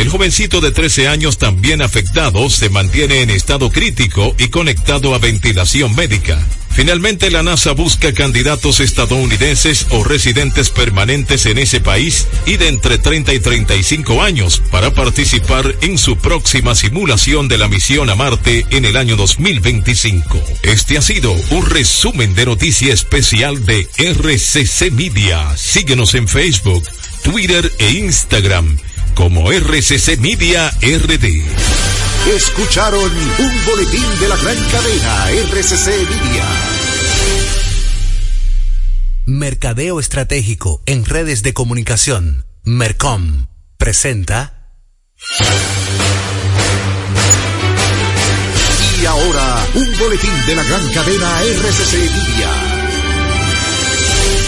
El jovencito de 13 años también afectado se mantiene en estado crítico y conectado a ventilación médica. Finalmente, la NASA busca candidatos estadounidenses o residentes permanentes en ese país y de entre 30 y 35 años para participar en su próxima simulación de la misión a Marte en el año 2025. Este ha sido un resumen de noticia especial de RCC Media. Síguenos en Facebook, Twitter e Instagram como RCC Media RD. Escucharon un boletín de la gran cadena RCC Media. Mercadeo Estratégico en redes de comunicación. Mercom presenta. Y ahora, un boletín de la gran cadena RCC Media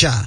Escucha.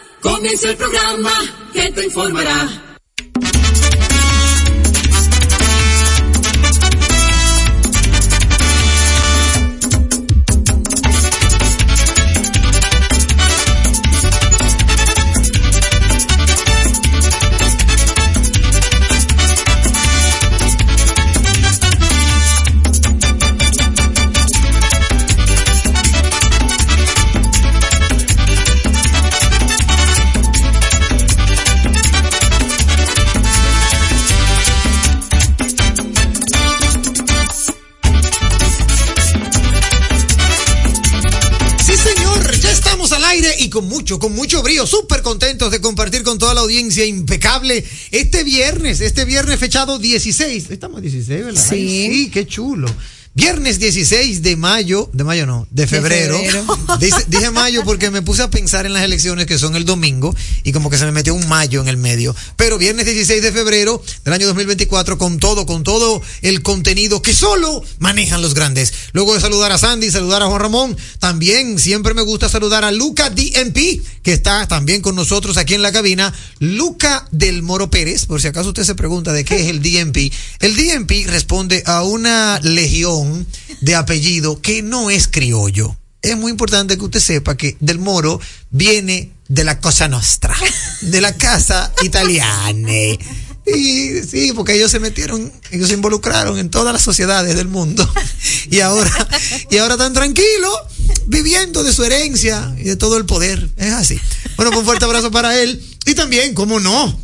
Comienza el programa que te informará. Con mucho, con mucho brío, súper contentos de compartir con toda la audiencia impecable este viernes, este viernes fechado 16. Estamos a 16, ¿verdad? Sí. Ay, sí, qué chulo. Viernes 16 de mayo, de mayo no, de febrero. febrero. Dice- dije mayo porque me puse a pensar en las elecciones que son el domingo y como que se me metió un mayo en el medio. Pero viernes 16 de febrero del año 2024 con todo, con todo el contenido que solo manejan los grandes. Luego de saludar a Sandy, saludar a Juan Ramón, también siempre me gusta saludar a Luca DMP, que está también con nosotros aquí en la cabina. Luca del Moro Pérez, por si acaso usted se pregunta de qué es el DMP. El DMP responde a una legión de apellido que no es criollo. Es muy importante que usted sepa que del Moro viene de la Cosa Nostra, de la casa italiana. Y sí, porque ellos se metieron, ellos se involucraron en todas las sociedades del mundo. Y ahora, y ahora están tranquilos, viviendo de su herencia y de todo el poder. Es así. Bueno, pues un fuerte abrazo para él. Y también, ¿cómo no?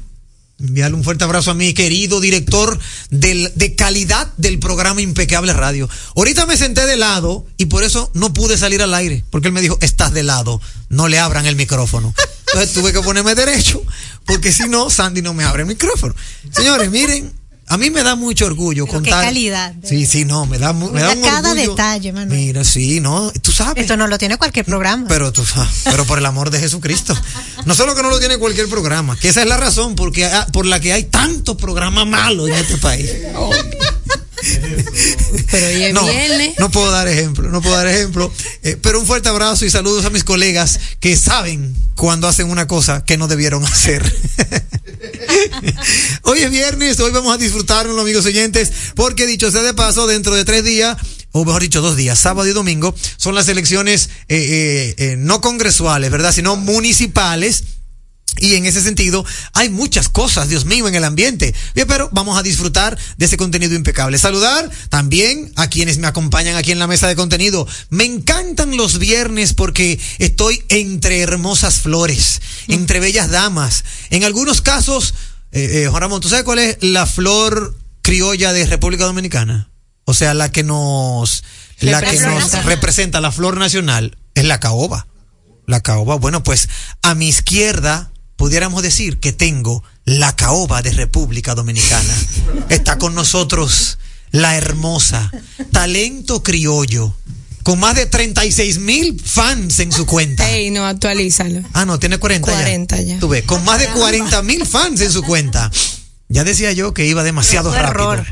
Enviarle un fuerte abrazo a mi querido director del, de calidad del programa Impecable Radio. Ahorita me senté de lado y por eso no pude salir al aire, porque él me dijo, estás de lado, no le abran el micrófono. Entonces tuve que ponerme derecho, porque si no, Sandy no me abre el micrófono. Señores, miren, a mí me da mucho orgullo Pero qué contar. calidad, de Sí, sí, no, me da, me da Cuida un cada orgullo. detalle, Manuel. Mira, sí, no, tú sabes. Esto no lo tiene cualquier programa. Pero tú sabes, pero por el amor de Jesucristo. No solo que no lo tiene cualquier programa, que esa es la razón porque, por la que hay tantos programas malos en este país. Pero No, no puedo dar ejemplo, no puedo dar ejemplo. eh, pero un fuerte abrazo y saludos a mis colegas que saben cuando hacen una cosa que no debieron hacer. hoy es viernes, hoy vamos a disfrutarnos, amigos oyentes, porque dicho sea de paso, dentro de tres días, o mejor dicho, dos días, sábado y domingo, son las elecciones eh, eh, eh, no congresuales, ¿verdad? Sino municipales. Y en ese sentido, hay muchas cosas, Dios mío, en el ambiente. Bien, pero vamos a disfrutar de ese contenido impecable. Saludar también a quienes me acompañan aquí en la mesa de contenido. Me encantan los viernes porque estoy entre hermosas flores, entre bellas damas. En algunos casos, eh, eh, Juan Ramón, ¿tú sabes cuál es la flor criolla de República Dominicana? O sea, la que nos, la que nos Representa. representa la flor nacional es la caoba. La caoba, bueno, pues a mi izquierda pudiéramos decir que tengo la caoba de República Dominicana. Está con nosotros la hermosa, talento criollo, con más de 36 mil fans en su cuenta. Ey, no, actualízalo. Ah, no, tiene 40, 40 ya. Tú ves, con más de 40 mil fans en su cuenta. Ya decía yo que iba demasiado rápido. error.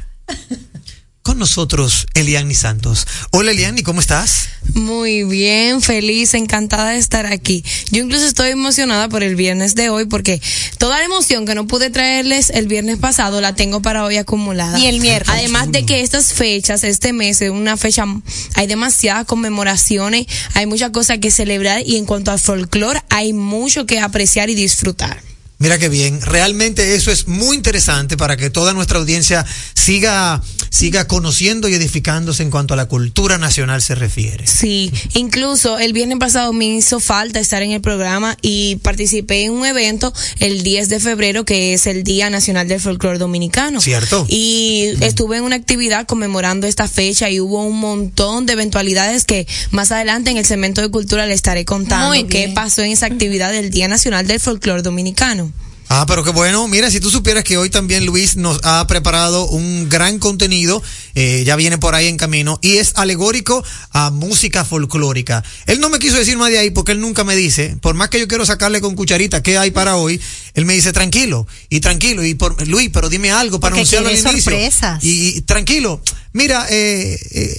Con nosotros, Eliani Santos. Hola, Eliani, ¿cómo estás? Muy bien, feliz, encantada de estar aquí. Yo incluso estoy emocionada por el viernes de hoy porque toda la emoción que no pude traerles el viernes pasado la tengo para hoy acumulada. Y el miércoles. Además de que estas fechas, este mes es una fecha, hay demasiadas conmemoraciones, hay muchas cosas que celebrar y en cuanto al folclore hay mucho que apreciar y disfrutar. Mira qué bien, realmente eso es muy interesante para que toda nuestra audiencia siga, siga conociendo y edificándose en cuanto a la cultura nacional se refiere. Sí, incluso el viernes pasado me hizo falta estar en el programa y participé en un evento el 10 de febrero que es el Día Nacional del Folclore Dominicano. Cierto. Y estuve en una actividad conmemorando esta fecha y hubo un montón de eventualidades que más adelante en el segmento de cultura le estaré contando qué pasó en esa actividad del Día Nacional del Folclore Dominicano. Ah, pero qué bueno. Mira, si tú supieras que hoy también Luis nos ha preparado un gran contenido, eh, ya viene por ahí en camino, y es alegórico a música folclórica. Él no me quiso decir más de ahí porque él nunca me dice, por más que yo quiero sacarle con cucharita qué hay para hoy, él me dice tranquilo, y tranquilo, y por Luis, pero dime algo para Porque anunciarlo al quiere inicio. sorpresas. Y, y tranquilo, mira, eh, eh,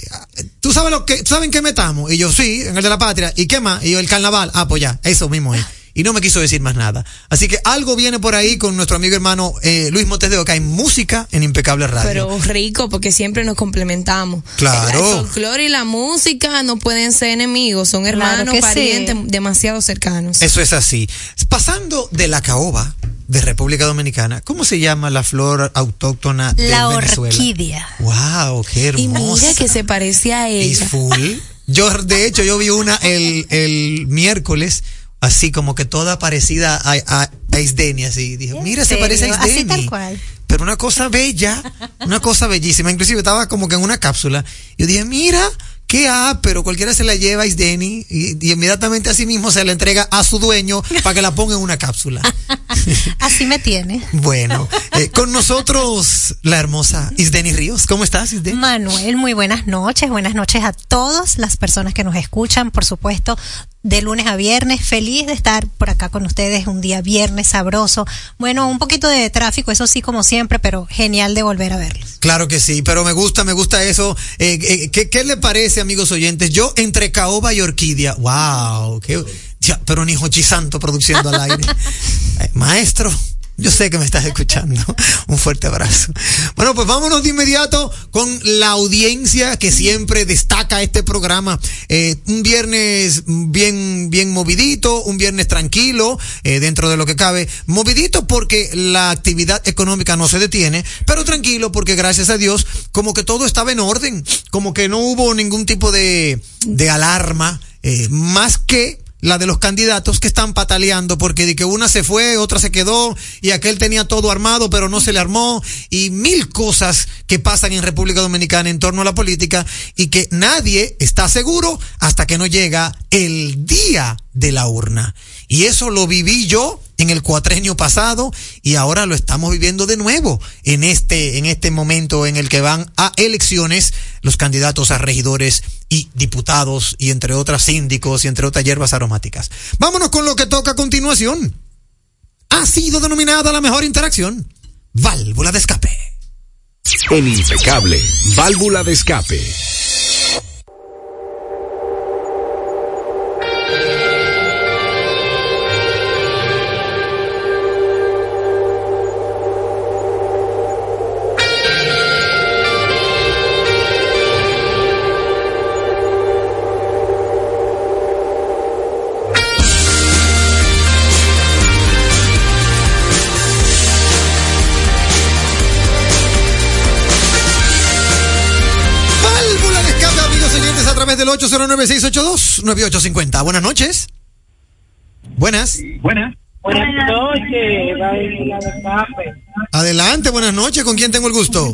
tú sabes lo que, ¿tú sabes en qué metamos? Y yo, sí, en el de la patria. ¿Y qué más? Y yo, el carnaval. Ah, pues ya, eso mismo es. Y no me quiso decir más nada. Así que algo viene por ahí con nuestro amigo hermano eh, Luis Montes de Oca en música en Impecable Radio. Pero rico porque siempre nos complementamos. Claro. El folclore y la música no pueden ser enemigos, son Claro hermanos, sí. parientes demasiado cercanos. Eso es así. Pasando de la caoba de República Dominicana, ¿cómo se llama la flor autóctona de La Venezuela? orquídea. Wow, qué y hermosa. mira que se parece a Es ella. full. Yo, de hecho, yo vi una el, el miércoles, así como que toda parecida a, a, a Isdeni, así. Dije, ¿En mira, se parece a Así Isdeni. tal cual. Pero una cosa bella, una cosa bellísima. Inclusive estaba como que en una cápsula. Yo dije, mira, qué ah, pero cualquiera se la lleva a Isdeni y, y inmediatamente así mismo se la entrega a su dueño para que la ponga en una cápsula. Así me tiene. Bueno, eh, con nosotros la hermosa Isdeni Ríos. ¿Cómo estás, Isdeni? Manuel, muy buenas noches. Buenas noches a todas las personas que nos escuchan, por supuesto, de lunes a viernes. Feliz de estar por acá con ustedes un día viernes sabroso. Bueno, un poquito de tráfico, eso sí, como siempre, pero genial de volver a verlos. Claro que sí, pero me gusta, me gusta eso. Eh, eh, ¿qué, ¿Qué le parece, amigos oyentes? Yo entre caoba y orquídea. ¡Wow! Qué, ya, pero ni Jochi Santo produciendo al aire. Eh, maestro, yo sé que me estás escuchando. Un fuerte abrazo. Bueno, pues vámonos de inmediato con la audiencia que siempre destaca este programa. Eh, un viernes bien, bien movidito, un viernes tranquilo, eh, dentro de lo que cabe. Movidito porque la actividad económica no se detiene, pero tranquilo porque gracias a Dios, como que todo estaba en orden, como que no hubo ningún tipo de, de alarma, eh, más que la de los candidatos que están pataleando porque de que una se fue, otra se quedó y aquel tenía todo armado pero no se le armó y mil cosas que pasan en República Dominicana en torno a la política y que nadie está seguro hasta que no llega el día de la urna. Y eso lo viví yo en el cuatrenio pasado y ahora lo estamos viviendo de nuevo en este, en este momento en el que van a elecciones los candidatos a regidores y diputados y entre otras síndicos y entre otras hierbas aromáticas. Vámonos con lo que toca a continuación. Ha sido denominada la mejor interacción. Válvula de escape. En impecable, válvula de escape. Oyentes, a través del 809-682-9850. Buenas noches. Buenas. Buenas. Buenas noches. Adelante, buenas noches. ¿Con quién tengo el gusto?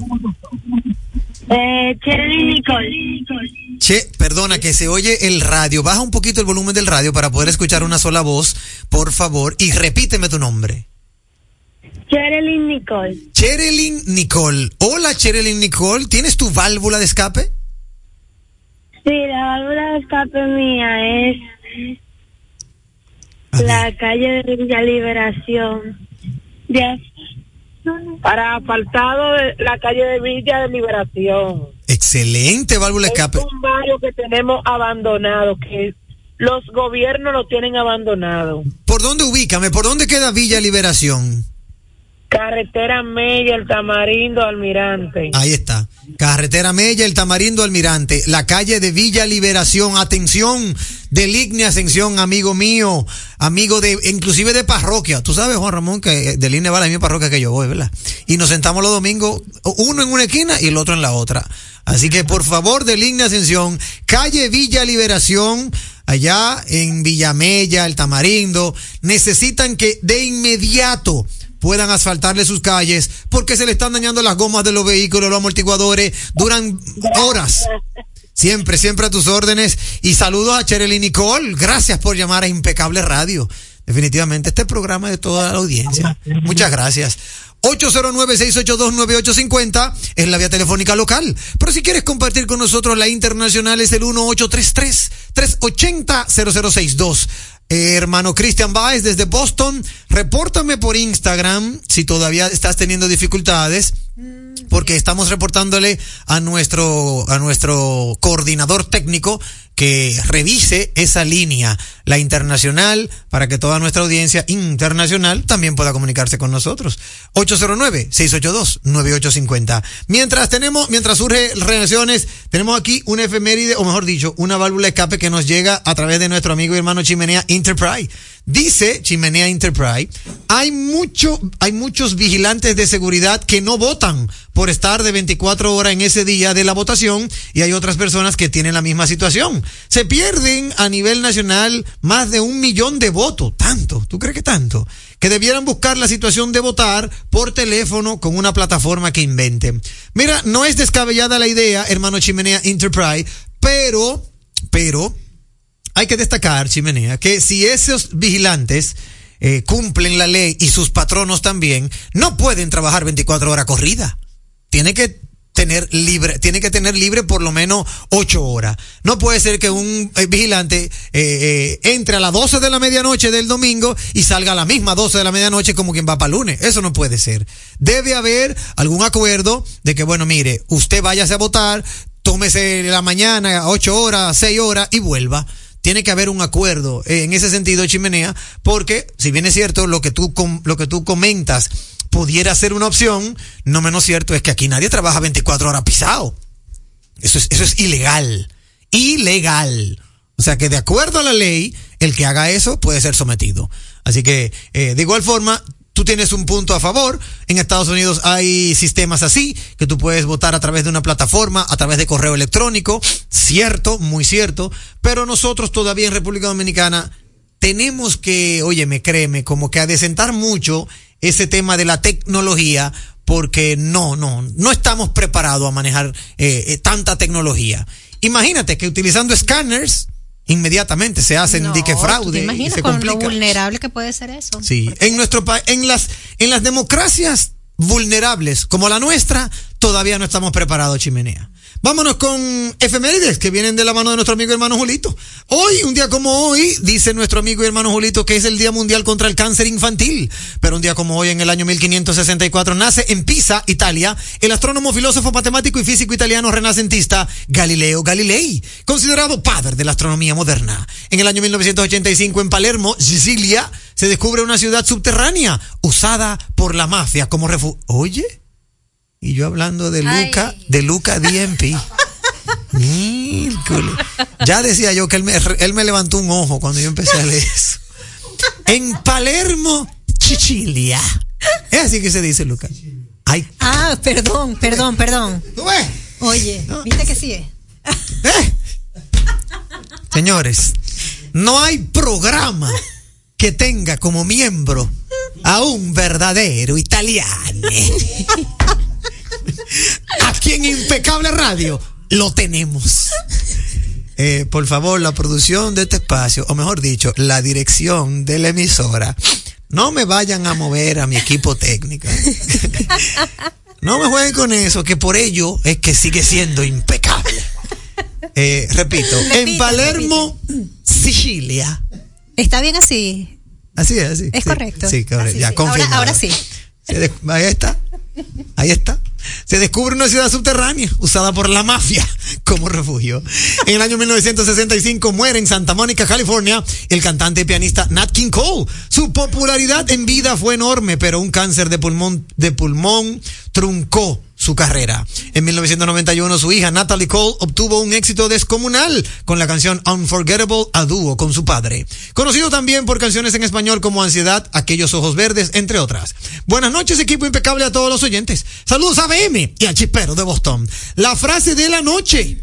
Eh, Nicole. Che, perdona, que se oye el radio. Baja un poquito el volumen del radio para poder escuchar una sola voz, por favor, y repíteme tu nombre. Cherry Nicole. Cherelyn Nicole. Hola, Cherelyn Nicole. ¿Tienes tu válvula de escape? Sí, la válvula de escape mía es A ver. la calle de Villa Liberación. Ya. Para apartado de la calle de Villa de Liberación. Excelente válvula de Es escape. un barrio que tenemos abandonado, que los gobiernos lo tienen abandonado. ¿Por dónde ubícame? ¿Por dónde queda Villa Liberación? Carretera Mella, el Tamarindo, Almirante. Ahí está. Carretera Mella, el Tamarindo Almirante, la calle de Villa Liberación. Atención, Igne Ascensión, amigo mío, amigo de, inclusive de parroquia. Tú sabes, Juan Ramón, que del Igne va a la misma parroquia que yo voy, ¿verdad? Y nos sentamos los domingos, uno en una esquina y el otro en la otra. Así que, por favor, del Igne Ascensión, calle Villa Liberación, allá en Villamella, el Tamarindo, necesitan que de inmediato puedan asfaltarle sus calles porque se le están dañando las gomas de los vehículos, los amortiguadores, duran horas. Siempre, siempre a tus órdenes. Y saludos a Cherely Nicole. Gracias por llamar a Impecable Radio. Definitivamente, este programa es de toda la audiencia. Muchas gracias. 809-682-9850 es la vía telefónica local. Pero si quieres compartir con nosotros la internacional es el 1833-380-0062. Eh, hermano Christian Baez desde Boston, repórtame por Instagram si todavía estás teniendo dificultades porque estamos reportándole a nuestro a nuestro coordinador técnico que revise esa línea, la internacional, para que toda nuestra audiencia internacional también pueda comunicarse con nosotros. 809-682-9850. Mientras tenemos, mientras surge reacciones, tenemos aquí una efeméride, o mejor dicho, una válvula escape que nos llega a través de nuestro amigo y hermano Chimenea Enterprise. Dice Chimenea Enterprise, hay mucho, hay muchos vigilantes de seguridad que no votan por estar de 24 horas en ese día de la votación y hay otras personas que tienen la misma situación. Se pierden a nivel nacional más de un millón de votos. Tanto, ¿tú crees que tanto? Que debieran buscar la situación de votar por teléfono con una plataforma que inventen. Mira, no es descabellada la idea, hermano Chimenea Enterprise, Pero, pero, hay que destacar, Chimenea, que si esos vigilantes eh, cumplen la ley y sus patronos también, no pueden trabajar 24 horas corrida. Tiene que tener libre, tiene que tener libre por lo menos ocho horas. No puede ser que un eh, vigilante eh, eh, entre a las 12 de la medianoche del domingo y salga a la misma 12 de la medianoche como quien va para lunes. Eso no puede ser. Debe haber algún acuerdo de que, bueno, mire, usted váyase a votar, tómese la mañana, ocho horas, seis horas y vuelva. Tiene que haber un acuerdo eh, en ese sentido, Chimenea, porque si bien es cierto lo que tú lo que tú comentas pudiera ser una opción, no menos cierto es que aquí nadie trabaja 24 horas pisado. Eso es, eso es ilegal. Ilegal. O sea que de acuerdo a la ley, el que haga eso puede ser sometido. Así que, eh, de igual forma, tú tienes un punto a favor. En Estados Unidos hay sistemas así, que tú puedes votar a través de una plataforma, a través de correo electrónico. Cierto, muy cierto. Pero nosotros todavía en República Dominicana tenemos que, óyeme, créeme, como que adecentar mucho ese tema de la tecnología, porque no, no, no estamos preparados a manejar eh, eh, tanta tecnología. Imagínate que utilizando escáneres, inmediatamente se hacen No, dique ¿tú fraude y se con lo vulnerable que puede ser eso? Sí, en nuestro país, en las, en las democracias vulnerables como la nuestra, todavía no estamos preparados, chimenea. Vámonos con efemérides que vienen de la mano de nuestro amigo y hermano Julito. Hoy, un día como hoy, dice nuestro amigo y hermano Julito que es el Día Mundial contra el Cáncer Infantil. Pero un día como hoy, en el año 1564, nace en Pisa, Italia, el astrónomo, filósofo, matemático y físico italiano renacentista Galileo Galilei, considerado padre de la astronomía moderna. En el año 1985, en Palermo, Sicilia, se descubre una ciudad subterránea usada por la mafia como refugio. Oye, y yo hablando de Ay. Luca, de Luca DMP. Miércoles. Ya decía yo que él me, él me levantó un ojo cuando yo empecé a leer eso. En Palermo, Sicilia. Es así que se dice, Luca. Ay, Ah, perdón, perdón, perdón. ¿tú ves? Oye, ¿viste que sí es? ¿Eh? Señores, no hay programa que tenga como miembro a un verdadero italiano. Aquí en Impecable Radio lo tenemos. Eh, por favor, la producción de este espacio, o mejor dicho, la dirección de la emisora, no me vayan a mover a mi equipo técnico. No me jueguen con eso, que por ello es que sigue siendo impecable. Eh, repito, en Palermo, Sicilia. ¿Está bien así? Así es, así. Es sí, correcto. Sí, correcto. Así ya, sí. confirmado. Ahora- ahora sí. Ahí está. Ahí está. Se descubre una ciudad subterránea usada por la mafia como refugio. En el año 1965 muere en Santa Mónica, California, el cantante y pianista Nat King Cole. Su popularidad en vida fue enorme, pero un cáncer de pulmón, de pulmón truncó su carrera. En 1991 su hija Natalie Cole obtuvo un éxito descomunal con la canción Unforgettable a dúo con su padre. Conocido también por canciones en español como Ansiedad, Aquellos Ojos Verdes, entre otras. Buenas noches equipo impecable a todos los oyentes. Saludos a BM y al chispero de Boston. La frase de la noche.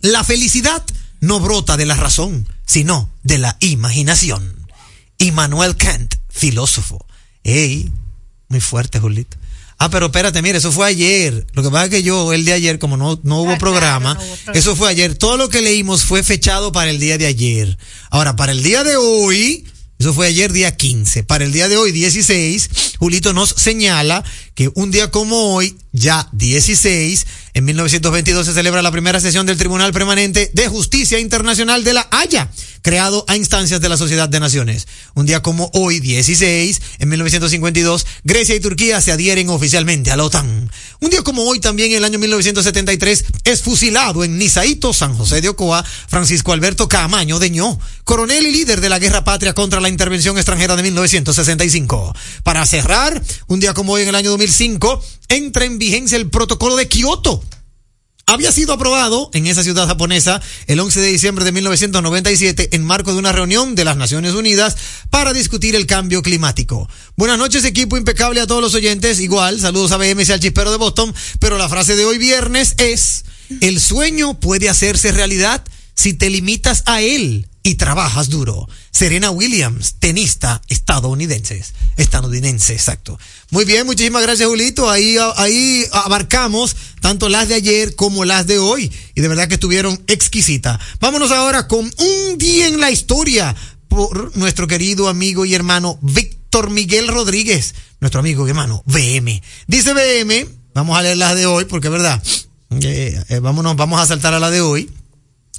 La felicidad no brota de la razón, sino de la imaginación. Immanuel Kant, filósofo. Ey, muy fuerte, Julito. Ah, pero espérate, mire, eso fue ayer. Lo que pasa es que yo, el de ayer, como no, no hubo Ah, programa, claro, no hubo programa. eso fue ayer. Todo lo que leímos fue fechado para el día de ayer. Ahora, para el día de hoy, eso fue ayer día 15. Para el día de hoy, 16, Julito nos señala que un día como hoy, ya 16, en 1922 se celebra la primera sesión del Tribunal Permanente de Justicia Internacional de la Haya, creado a instancias de la Sociedad de Naciones. Un día como hoy, 16, en 1952, Grecia y Turquía se adhieren oficialmente a la OTAN. Un día como hoy, también en el año 1973, es fusilado en Nizaito, San José de Ocoa, Francisco Alberto Camaño de Ño, coronel y líder de la guerra patria contra la intervención extranjera de 1965. Para cerrar, un día como hoy en el año 2005, entra en vigencia el protocolo de Kioto, había sido aprobado en esa ciudad japonesa el 11 de diciembre de 1997 en marco de una reunión de las Naciones Unidas para discutir el cambio climático. Buenas noches equipo impecable a todos los oyentes, igual, saludos a BMS al chispero de Boston, pero la frase de hoy viernes es, el sueño puede hacerse realidad si te limitas a él y trabajas duro. Serena Williams, tenista estadounidense. Estadounidense, exacto. Muy bien, muchísimas gracias, Julito. Ahí, ahí abarcamos tanto las de ayer como las de hoy. Y de verdad que estuvieron exquisitas. Vámonos ahora con un día en la historia por nuestro querido amigo y hermano Víctor Miguel Rodríguez, nuestro amigo y hermano BM. Dice BM, vamos a leer las de hoy porque es verdad. Eh, eh, vámonos, vamos a saltar a la de hoy.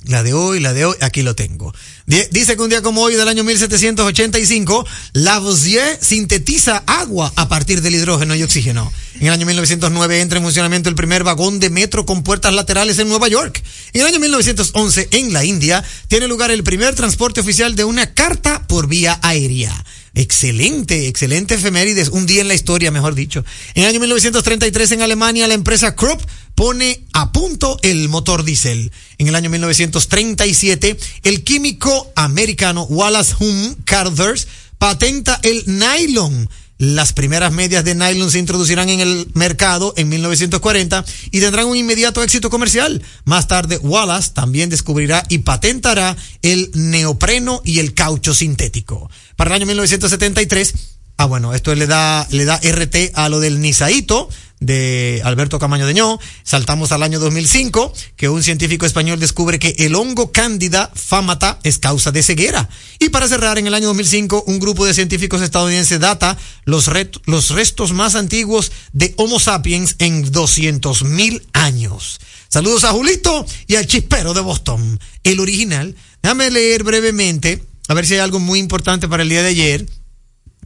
La de hoy, la de hoy, aquí lo tengo. Dice que un día como hoy del año 1785, Lavoisier sintetiza agua a partir del hidrógeno y oxígeno. En el año 1909 entra en funcionamiento el primer vagón de metro con puertas laterales en Nueva York. En el año 1911, en la India, tiene lugar el primer transporte oficial de una carta por vía aérea. Excelente, excelente efemérides. Un día en la historia, mejor dicho. En el año 1933 en Alemania, la empresa Krupp pone a punto el motor diésel. En el año 1937, el químico americano Wallace Hume Carruthers patenta el nylon. Las primeras medias de nylon se introducirán en el mercado en 1940 y tendrán un inmediato éxito comercial. Más tarde, Wallace también descubrirá y patentará el neopreno y el caucho sintético. Para el año 1973, ah bueno, esto le da, le da RT a lo del Nisaito, de Alberto Camaño Deñó. Saltamos al año 2005, que un científico español descubre que el hongo cándida famata es causa de ceguera. Y para cerrar, en el año 2005, un grupo de científicos estadounidenses data los, los restos más antiguos de Homo sapiens en 200 mil años. Saludos a Julito y al chispero de Boston, el original. Déjame leer brevemente, a ver si hay algo muy importante para el día de ayer.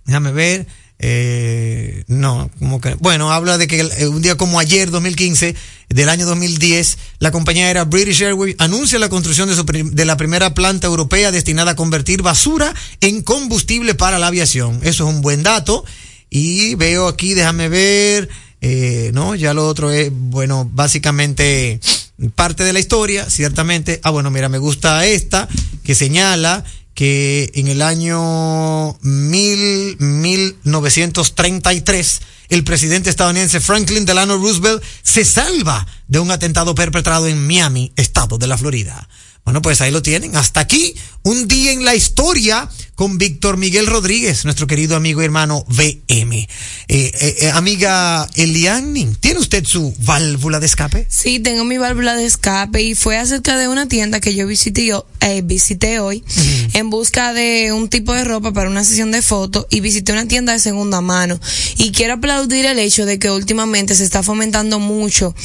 Déjame ver. Eh, no, como que, bueno, habla de que eh, un día como ayer, 2015, del año 2010, la compañía aérea British Airways anuncia la construcción de, su de la primera planta europea destinada a convertir basura en combustible para la aviación. Eso es un buen dato. Y veo aquí, déjame ver, eh, no, ya lo otro es, bueno, básicamente parte de la historia, ciertamente. Ah, bueno, mira, me gusta esta que señala que en el año mil, 1933 el presidente estadounidense Franklin Delano Roosevelt se salva de un atentado perpetrado en Miami, estado de la Florida. Bueno, pues ahí lo tienen. Hasta aquí, un día en la historia con Víctor Miguel Rodríguez, nuestro querido amigo y hermano VM. Eh, eh, eh, amiga Eliani, ¿tiene usted su válvula de escape? Sí, tengo mi válvula de escape y fue acerca de una tienda que yo visité, eh, visité hoy en busca de un tipo de ropa para una sesión de fotos y visité una tienda de segunda mano. Y quiero aplaudir el hecho de que últimamente se está fomentando mucho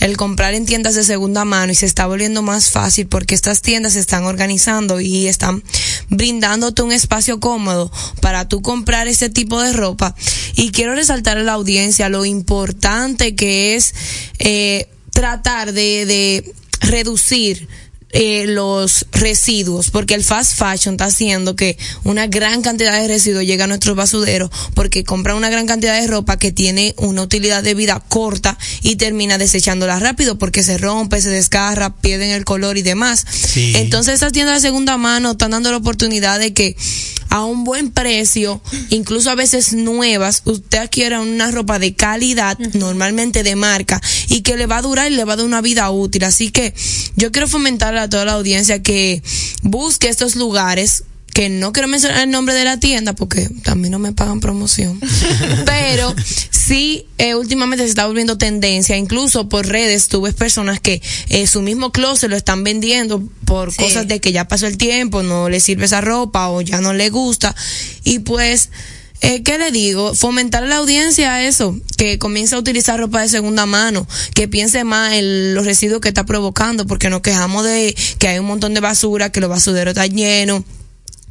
el comprar en tiendas de segunda mano y se está volviendo más fácil porque esta tiendas se están organizando y están brindándote un espacio cómodo para tú comprar este tipo de ropa. Y quiero resaltar a la audiencia lo importante que es eh, tratar de, de reducir eh, los residuos, porque el fast fashion está haciendo que una gran cantidad de residuos llegue a nuestros basureros, porque compran una gran cantidad de ropa que tiene una utilidad de vida corta y termina desechándola rápido porque se rompe, se desgarra, pierden el color y demás. Entonces estas tiendas de segunda mano están dando la oportunidad de que a un buen precio, incluso a veces nuevas, usted adquiera una ropa de calidad, normalmente de marca, y que le va a durar y le va a dar una vida útil. Así que yo quiero fomentar a toda la audiencia que busque estos lugares que no quiero mencionar el nombre de la tienda porque también no me pagan promoción. Pero sí, eh, últimamente se está volviendo tendencia. Incluso por redes tú ves personas que eh, su mismo closet lo están vendiendo por cosas de que ya pasó el tiempo, no le sirve esa ropa o ya no le gusta. Y pues eh, ¿qué le digo? Fomentar a la audiencia a eso, que comience a utilizar ropa de segunda mano, que piense más en los residuos que está provocando, porque nos quejamos de que hay un montón de basura, que los basureros están llenos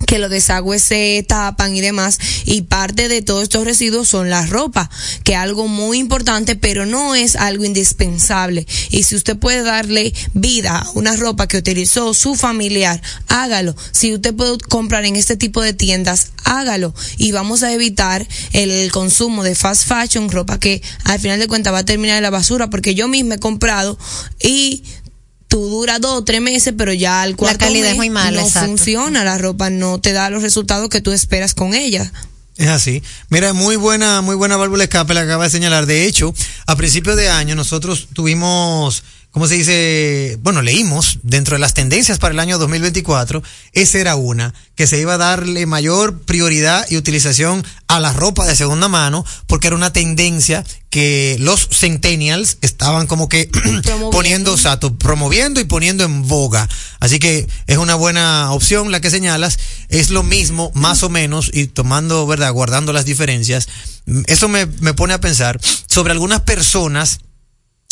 que los desagües se tapan y demás y parte de todos estos residuos son la ropa que es algo muy importante pero no es algo indispensable. Y si usted puede darle vida a una ropa que utilizó su familiar hágalo. Si usted puede comprar en este tipo de tiendas hágalo. Y vamos a evitar el consumo de fast fashion ropa que al final de cuentas va a terminar en la basura porque yo misma he comprado y tú dura dos o tres meses, pero ya al cuarto la calidad mes es muy mala, no exacto. funciona, la ropa no te da los resultados que tú esperas con ella. Es así. Mira, muy buena, muy buena válvula escape la acaba de señalar. De hecho, a principios de año nosotros tuvimos ¿cómo se dice? Bueno, leímos dentro de las tendencias para el año 2024, esa era una, que se iba a darle mayor prioridad y utilización a la ropa de segunda mano, porque era una tendencia que los centennials estaban como que poniendo, o sea, to- promoviendo y poniendo en boga. Así que es una buena opción la que señalas. Es lo mismo, más o menos, y tomando, ¿verdad? Guardando las diferencias. Eso me, me pone a pensar sobre algunas personas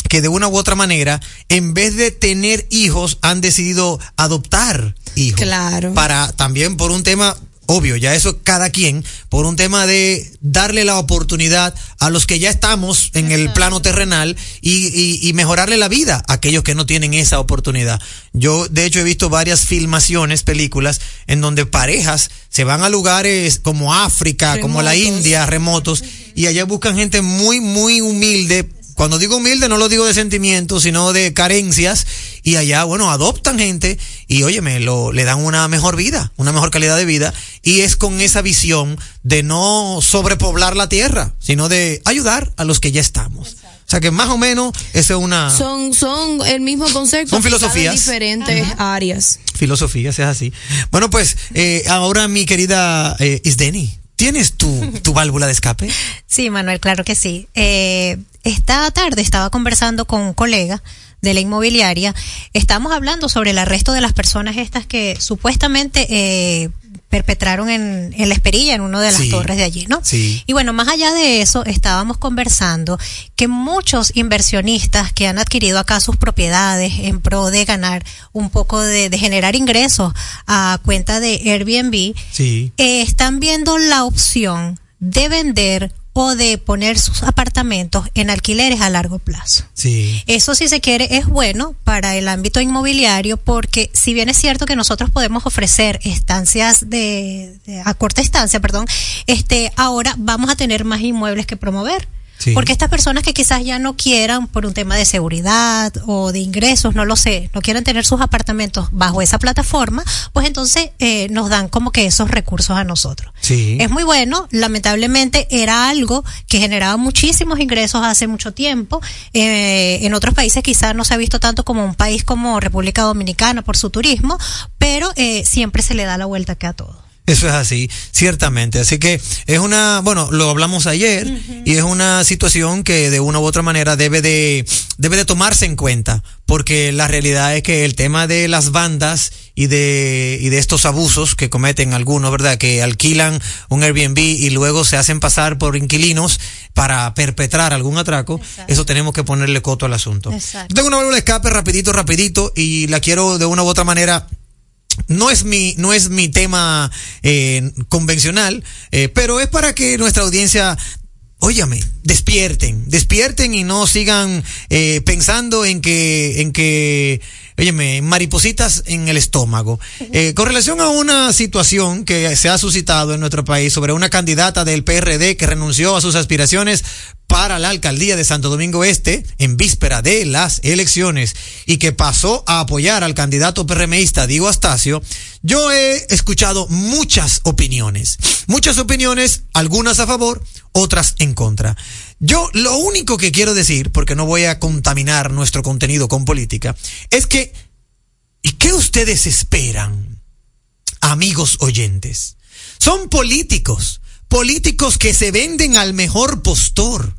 que de una u otra manera, en vez de tener hijos, han decidido adoptar hijos. Claro. Para también por un tema obvio, ya eso cada quien, por un tema de darle la oportunidad a los que ya estamos en el plano terrenal y, y- y mejorarle la vida a aquellos que no tienen esa oportunidad. Yo, de hecho, he visto varias filmaciones, películas, en donde parejas se van a lugares como África, como la. India, remotos, y allá buscan gente muy, muy humilde. Cuando digo humilde no lo digo de sentimientos, sino de carencias. Y allá, bueno, adoptan gente y, óyeme, lo, le dan una mejor vida, una mejor calidad de vida. Y es con esa visión de no sobrepoblar la tierra, sino de ayudar a los que ya estamos. O sea que más o menos esa es una Son, son el mismo concepto. Son en filosofías. diferentes áreas. filosofía, si es así. Bueno, pues eh, ahora mi querida eh, Isdeni, ¿tienes tu, tu válvula de escape? Sí, Manuel, claro que sí. Eh, esta tarde estaba conversando con un colega de la inmobiliaria. Estamos hablando sobre el arresto de las personas estas que supuestamente eh, perpetraron en, en la Esperilla, en una de las Sí. torres de allí, ¿no? Sí. Y bueno, más allá de eso, estábamos conversando que muchos inversionistas que han adquirido acá sus propiedades en pro de ganar un poco de, de generar ingresos a cuenta de Airbnb, Sí. eh, están viendo la opción de vender o de poner sus apartamentos en alquileres a largo plazo. Sí. Eso si se quiere es bueno para el ámbito inmobiliario porque si bien es cierto que nosotros podemos ofrecer estancias de, de- a corta estancia, perdón, este ahora vamos a tener más inmuebles que promover. Sí. Porque estas personas que quizás ya no quieran por un tema de seguridad o de ingresos, no lo sé, no quieran tener sus apartamentos bajo esa plataforma, pues entonces eh, nos dan como que esos recursos a nosotros. Sí. Es muy bueno, lamentablemente era algo que generaba muchísimos ingresos hace mucho tiempo. Eh, en otros países quizás no se ha visto tanto como un país como República Dominicana por su turismo, pero eh, siempre se le da la vuelta que a todo. Eso es así, ciertamente. Así que es una, bueno, lo hablamos ayer y es una situación que de una u otra manera debe de, debe de tomarse en cuenta, porque la realidad es que el tema de las bandas y de, y de estos abusos que cometen algunos, ¿verdad? Que alquilan un Airbnb y luego se hacen pasar por inquilinos para perpetrar algún atraco, eso tenemos que ponerle coto al asunto. Exacto. Tengo una válvula de escape rapidito, rapidito y la quiero de una u otra manera no es mi, no es mi tema eh, convencional, eh, pero es para que nuestra audiencia, óyame, despierten, despierten y no sigan eh, pensando en que, en que, óyeme, maripositas en el estómago. Eh, con relación a una situación que se ha suscitado en nuestro país sobre una candidata del PRD que renunció a sus aspiraciones para la alcaldía de Santo Domingo Este en víspera de las elecciones y que pasó a apoyar al candidato PRMista Diego Astacio, yo he escuchado muchas opiniones, muchas opiniones, algunas a favor, otras en contra. Yo lo único que quiero decir, porque no voy a contaminar nuestro contenido con política, es que, ¿y qué ustedes esperan, amigos oyentes? Son políticos, políticos que se venden al mejor postor.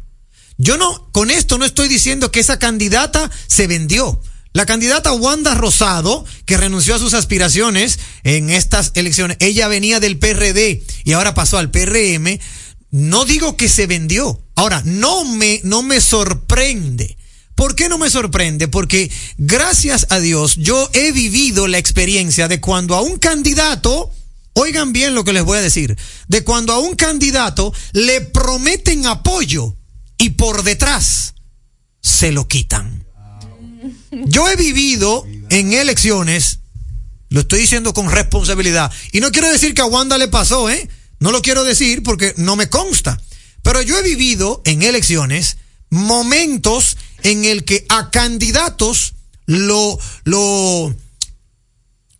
Yo no, con esto no estoy diciendo que esa candidata se vendió. La candidata Wanda Rosado, que renunció a sus aspiraciones en estas elecciones, ella venía del PRD y ahora pasó al PRM. No digo que se vendió. Ahora, no me, no me sorprende. ¿Por qué no me sorprende? Porque gracias a Dios yo he vivido la experiencia de cuando a un candidato, oigan bien lo que les voy a decir, de cuando a un candidato le prometen apoyo y por detrás se lo quitan. Yo he vivido en elecciones, lo estoy diciendo con responsabilidad, y no quiero decir que a Wanda le pasó, ¿eh? No lo quiero decir porque no me consta, pero yo he vivido en elecciones momentos en el que a candidatos lo, lo,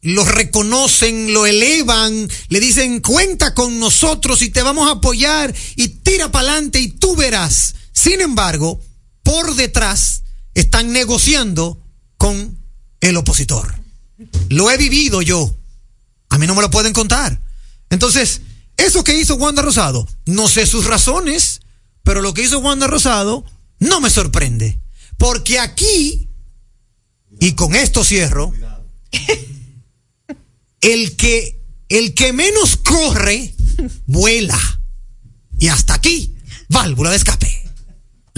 lo reconocen, lo elevan, le dicen cuenta con nosotros y te vamos a apoyar y tira para adelante y tú verás. Sin embargo, por detrás están negociando con el opositor. Lo he vivido yo. A mí no me lo pueden contar. Entonces, eso que hizo Wanda Rosado, no sé sus razones, pero lo que hizo Wanda Rosado no me sorprende. Porque aquí, y con esto cierro, el que, el que menos corre, vuela. Y hasta aquí, válvula de escape.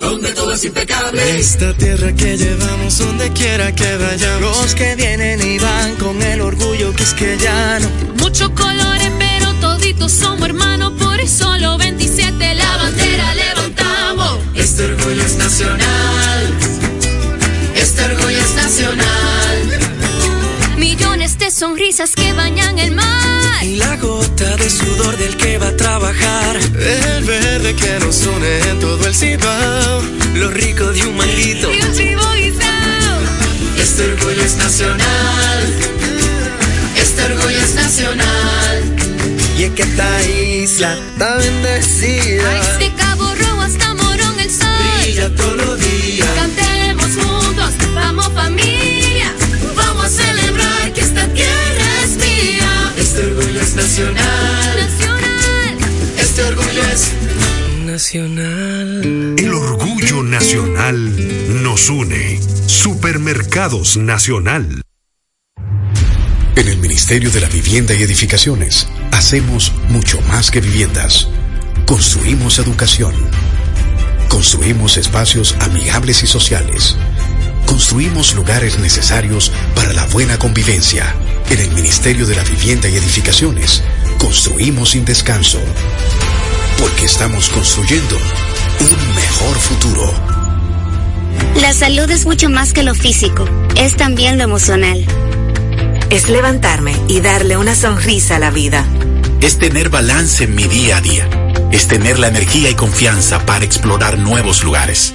donde todo es impecable. Esta tierra que llevamos donde quiera que vayamos. Los que vienen y van con el orgullo que es que ya no. Muchos colores, pero toditos somos hermanos, por eso los 27 la bandera levantamos. Este orgullo es nacional. Este orgullo es nacional. Sonrisas que bañan el mar. Y la gota de sudor del que va a trabajar. El verde que nos une en todo el cibao. Lo rico de un manguito. Y un chivo guisao. Este orgullo es nacional. Este orgullo es nacional. Y es que esta isla está bendecida. Ay, de Cabo Rojo hasta Morón el sol. Brilla todos los días. Nacional. Nacional. Este orgullo es nacional. El orgullo nacional nos une. Supermercados Nacional. En el Ministerio de la Vivienda y Edificaciones hacemos mucho más que viviendas. Construimos educación. Construimos espacios amigables y sociales. Construimos lugares necesarios para la buena convivencia. En el Ministerio de la Vivienda y Edificaciones construimos sin descanso. Porque estamos construyendo un mejor futuro. La salud es mucho más que lo físico, es también lo emocional. Es levantarme y darle una sonrisa a la vida. Es tener balance en mi día a día. Es tener la energía y confianza para explorar nuevos lugares.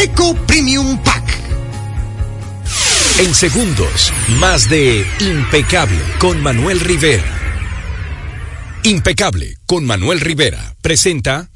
Eco Premium Pack. En segundos, más de Impecable con Manuel Rivera. Impecable con Manuel Rivera presenta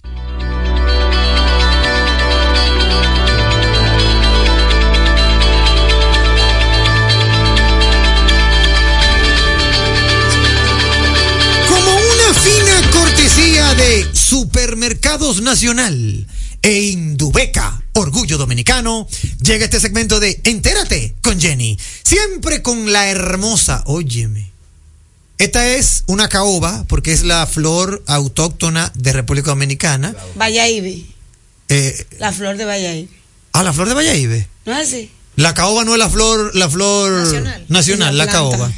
Como una fina cortesía de Supermercados Nacional e Indubeca, Orgullo Dominicano, llega este segmento de Entérate con Jenny. Siempre con la hermosa, óyeme. Esta es una caoba porque es la flor autóctona de República Dominicana. Valladolid. Eh, La flor de Valladolid. ah, la flor de Valladolid. ¿No es así? La caoba no es la flor, la flor Nacional. nacional, La caoba.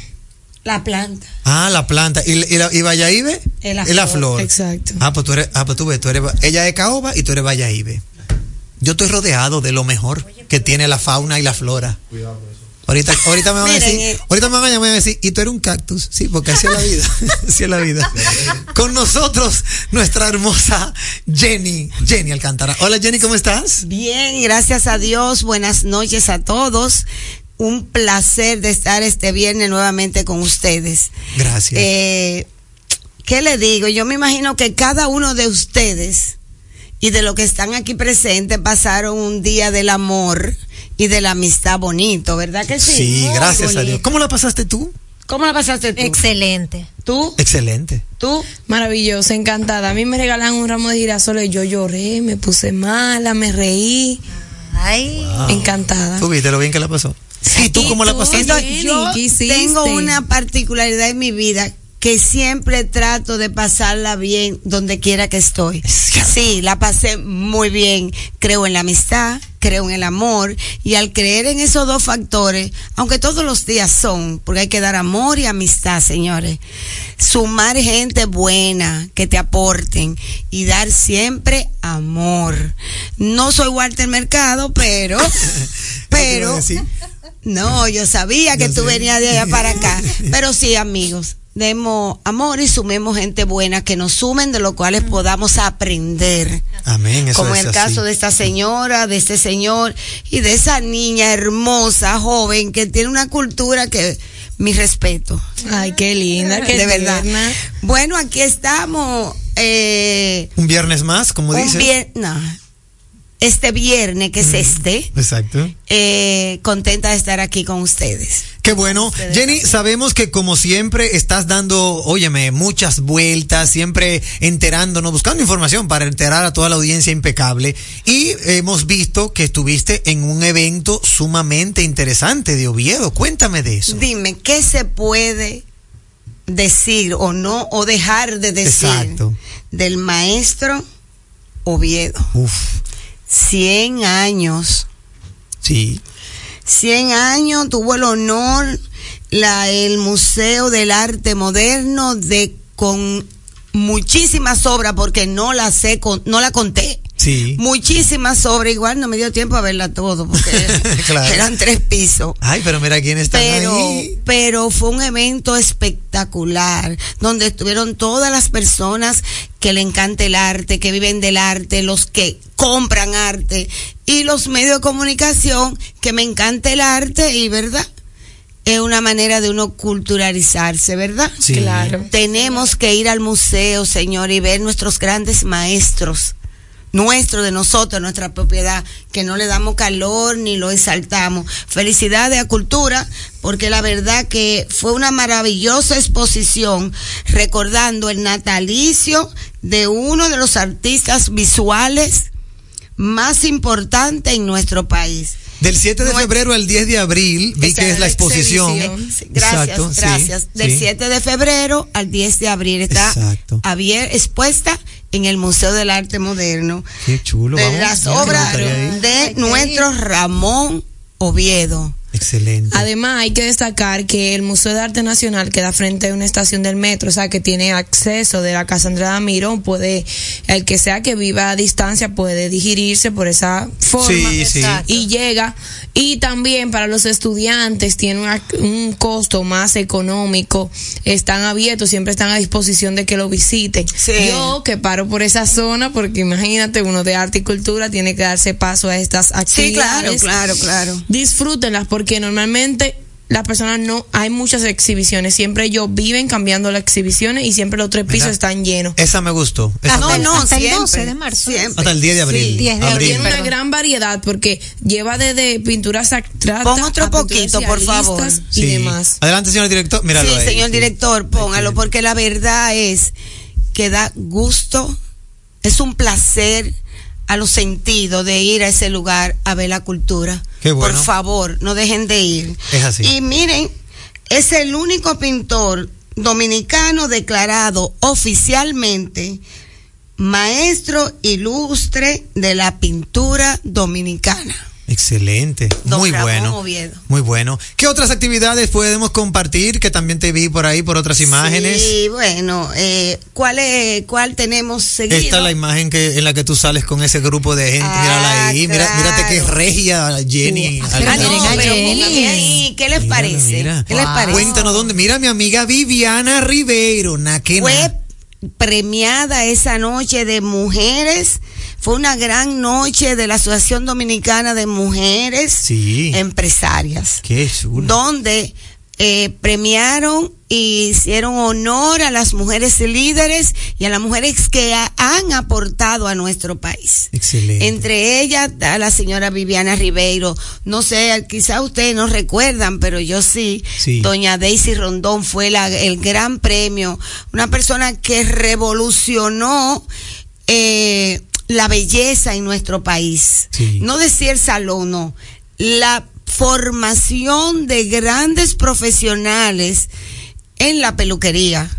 La planta. Ah, la planta. ¿Y, y, la- y Valladolid? Es la Es la flor, flor. Exacto. Ah, pues tú eres, ah, pues tú ves, tú eres, ella es caoba y tú eres Valladolid. Yo estoy rodeado de lo mejor que tiene la fauna y la flora. Ahorita, ahorita me van a decir, eh. ahorita me van a llamar y me van a decir, y tú eres un cactus, sí, porque así es la vida, así es la vida. Con nosotros, nuestra hermosa Jenny, Jenny Alcántara. Hola Jenny, ¿cómo estás? Bien, gracias a Dios. Buenas noches a todos. Un placer de estar este viernes nuevamente con ustedes. Gracias. Eh, ¿Qué le digo? Yo me imagino que cada uno de ustedes y de los que están aquí presentes pasaron un día del amor y de la amistad bonito, ¿verdad que sí? Sí, Muy gracias a. Dios. ¿Cómo la pasaste tú? ¿Cómo la pasaste tú? Excelente. ¿Tú? Excelente. ¿Tú? Maravillosa, encantada. A mí me regalan un ramo de girasoles, yo lloré, me puse mala, me reí. Ay, Wow. encantada. ¿Tú viste lo bien que la pasó? ¿Y tú cómo la pasaste? Jenny, yo tengo una particularidad en mi vida que siempre trato de pasarla bien donde quiera que estoy. Sí, la pasé muy bien. Creo en la amistad, creo en el amor y al creer en esos dos factores, aunque todos los días son, porque hay que dar amor y amistad, señores, sumar gente buena que te aporten y dar siempre amor. No soy Walter Mercado, pero, pero, no, yo sabía que Yo tú sé. venías de allá para acá. Pero sí, amigos, demos amor y sumemos gente buena que nos sumen de lo cuales podamos aprender. Amén. Eso Como es el así. caso de esta señora, de este señor y de esa niña hermosa, joven, que tiene una cultura que mi respeto. Ay, qué linda, qué de verdad. tierna. Bueno, aquí estamos. Eh, Un viernes más, como un dices. vier- no, este viernes, que es este, Exacto. eh, contenta de estar aquí con ustedes. Qué bueno. Jenny, sabemos que como siempre estás dando, óyeme, muchas vueltas, siempre enterándonos, buscando información para enterar a toda la audiencia impecable. Y hemos visto que estuviste en un evento sumamente interesante de Oviedo. Cuéntame de eso. Dime, ¿qué se puede decir o no, o dejar de decir Exacto. del maestro Oviedo? Uf, 100 años. sí. 100 años tuvo el honor la, el Museo del Arte Moderno de con muchísimas obras porque no la sé no la conté Sí. muchísimas obras igual no me dio tiempo a verla todo porque Claro. eran tres pisos Ay, pero mira quién está pero, ahí. pero fue un evento espectacular, donde estuvieron todas las personas que le encanta el arte, que viven del arte, los que compran arte y los medios de comunicación que me encanta el arte y verdad. Es una manera de uno culturalizarse, ¿verdad? Sí. Claro. Tenemos que ir al museo, señor, y ver nuestros grandes maestros nuestro, de nosotros, nuestra propiedad, que no le damos calor ni lo exaltamos. Felicidades a Cultura, porque la verdad que fue una maravillosa exposición recordando el natalicio de uno de los artistas visuales más importantes en nuestro país. Del 7 de No febrero al 10 de abril, vi que es la exposición. Gracias, Exacto, sí, gracias. Del sí. 7 de febrero al 10 de abril está Exacto. abier- expuesta en el Museo del Arte Moderno Qué chulo. de vamos. las obras de nuestro Ramón Oviedo. Excelente. Además, hay que destacar que el Museo de Arte Nacional queda frente a una estación del metro, o sea, que tiene acceso de la Casa Andrea Mirón, puede, el que sea que viva a distancia puede digerirse por esa forma Sí, sí. Exacto. y llega. Y también para los estudiantes tiene una- un costo más económico, están abiertos, siempre están a disposición de que lo visiten. Sí. Yo que paro por esa zona, porque imagínate, uno de arte y cultura tiene que darse paso a estas Sí, claro, actividades. claro, claro. Disfrútenlas porque porque normalmente las personas no, hay muchas exhibiciones, siempre ellos viven cambiando las exhibiciones y siempre los tres pisos Mira. están llenos. Esa me gustó. Esa no, me no, gustó. hasta el siempre, 12 de marzo. siempre. Hasta el 10 de abril. Sí. 10 de Abril. Tiene una gran variedad porque lleva desde pinturas abstractas Pon otro a poquito, por favor. y Sí. demás. Adelante, señor director. Míralo sí, ahí. señor director, póngalo, porque la verdad es que da gusto, es un placer a los sentidos de ir a ese lugar a ver la cultura. Qué bueno. Por favor, no dejen de ir. Es así. Y miren, es el único pintor dominicano declarado oficialmente maestro ilustre de la pintura dominicana. Excelente. Don Muy Ramón bueno. Oviedo. Muy bueno. ¿Qué otras actividades podemos compartir? Que también te vi por ahí por otras imágenes. Sí, bueno, eh, ¿cuál, es, ¿cuál tenemos seguido? Esta es la imagen que en la que tú sales con ese grupo de gente. Ah, Mírala ahí. Mira, mírate qué claro. regia Jenny. Ah, no, pero ¿Qué les parece? mira. ¿Qué les parece? Cuéntanos dónde. Mira mi amiga Viviana Ribeiro. Na, que Fue na. Premiada esa noche de mujeres. Fue una gran noche de la Asociación Dominicana de Mujeres Sí. Empresarias, Qué donde eh, premiaron y hicieron honor a las mujeres líderes y a las mujeres que ha- han aportado a nuestro país. Excelente. Entre ellas a la señora Viviana Ribeiro. No sé, quizá ustedes no recuerdan, pero yo sí. Sí. Doña Daisy Rondón fue la- el gran premio. Una persona que revolucionó eh, la belleza en nuestro país. Sí. No decía el salón, no. La formación de grandes profesionales en la peluquería